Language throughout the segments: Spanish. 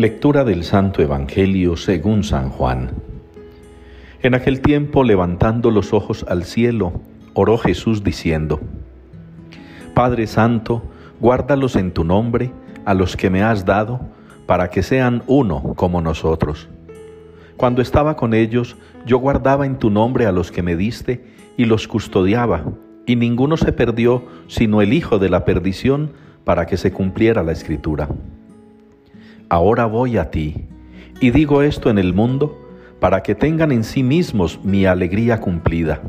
Lectura del Santo Evangelio según San Juan. En aquel tiempo, levantando los ojos al cielo, oró Jesús diciendo, Padre Santo, guárdalos en tu nombre a los que me has dado, para que sean uno como nosotros. Cuando estaba con ellos, yo guardaba en tu nombre a los que me diste y los custodiaba, y ninguno se perdió sino el Hijo de la perdición, para que se cumpliera la escritura. Ahora voy a ti, y digo esto en el mundo, para que tengan en sí mismos mi alegría cumplida.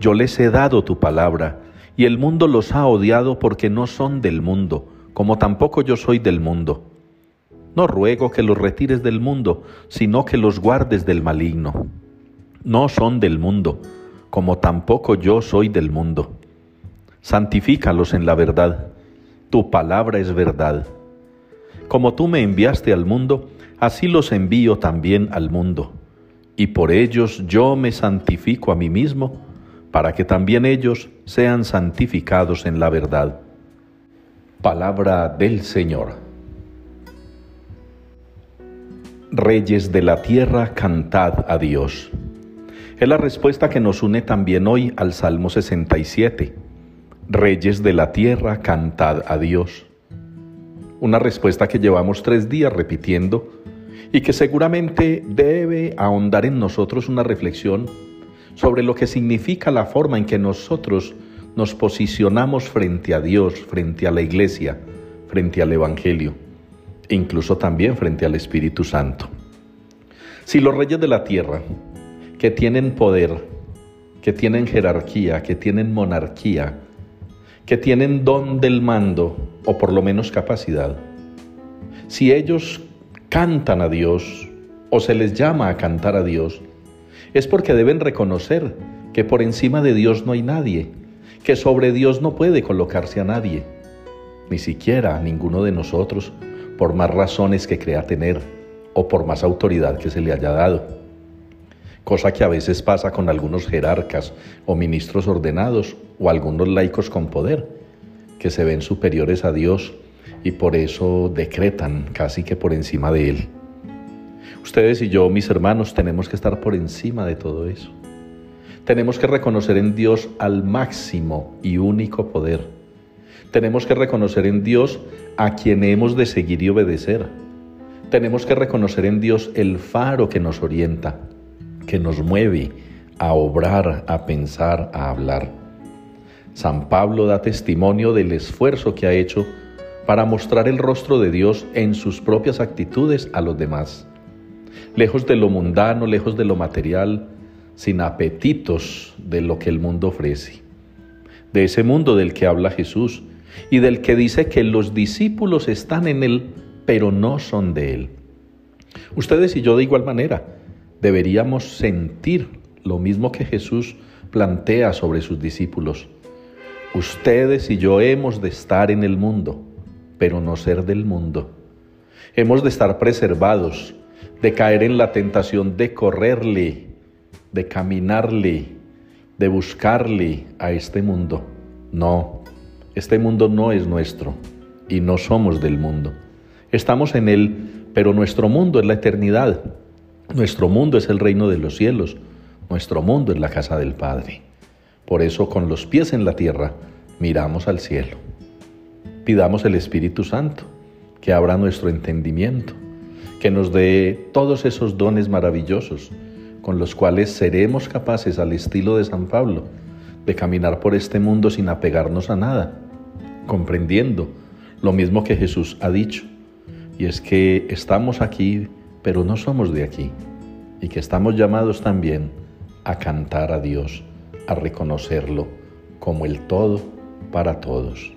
Yo les he dado tu palabra, y el mundo los ha odiado porque no son del mundo, como tampoco yo soy del mundo. No ruego que los retires del mundo, sino que los guardes del maligno. No son del mundo, como tampoco yo soy del mundo. Santifícalos en la verdad. Tu palabra es verdad. Como tú me enviaste al mundo, así los envío también al mundo. Y por ellos yo me santifico a mí mismo, para que también ellos sean santificados en la verdad. Palabra del Señor. Reyes de la tierra, cantad a Dios. Es la respuesta que nos une también hoy al Salmo 67. Reyes de la tierra, cantad a Dios. Una respuesta que llevamos tres días repitiendo y que seguramente debe ahondar en nosotros una reflexión sobre lo que significa la forma en que nosotros nos posicionamos frente a Dios, frente a la iglesia, frente al Evangelio, incluso también frente al Espíritu Santo. Si los reyes de la tierra, que tienen poder, que tienen jerarquía, que tienen monarquía, que tienen don del mando, o por lo menos capacidad, si ellos cantan a Dios o se les llama a cantar a Dios, es porque deben reconocer que por encima de Dios no hay nadie, que sobre Dios no puede colocarse a nadie, ni siquiera a ninguno de nosotros, por más razones que crea tener o por más autoridad que se le haya dado. Cosa que a veces pasa con algunos jerarcas o ministros ordenados o algunos laicos con poder, que se ven superiores a Dios y por eso decretan casi que por encima de Él. Ustedes y yo, mis hermanos, tenemos que estar por encima de todo eso. Tenemos que reconocer en Dios al máximo y único poder. Tenemos que reconocer en Dios a quien hemos de seguir y obedecer. Tenemos que reconocer en Dios el faro que nos orienta, que nos mueve a obrar, a pensar, a hablar. San Pablo da testimonio del esfuerzo que ha hecho para mostrar el rostro de Dios en sus propias actitudes a los demás lejos de lo mundano, lejos de lo material, sin apetitos de lo que el mundo ofrece. De ese mundo del que habla Jesús y del que dice que los discípulos están en él, pero no son de él. Ustedes y yo de igual manera deberíamos sentir lo mismo que Jesús plantea sobre sus discípulos. Ustedes y yo hemos de estar en el mundo, pero no ser del mundo. Hemos de estar preservados de caer en la tentación de correrle, de caminarle, de buscarle a este mundo. No, este mundo no es nuestro y no somos del mundo. Estamos en él, pero nuestro mundo es la eternidad. Nuestro mundo es el reino de los cielos. Nuestro mundo es la casa del Padre. Por eso con los pies en la tierra miramos al cielo. Pidamos el Espíritu Santo que abra nuestro entendimiento que nos dé todos esos dones maravillosos con los cuales seremos capaces, al estilo de San Pablo, de caminar por este mundo sin apegarnos a nada, comprendiendo lo mismo que Jesús ha dicho, y es que estamos aquí, pero no somos de aquí, y que estamos llamados también a cantar a Dios, a reconocerlo como el todo para todos.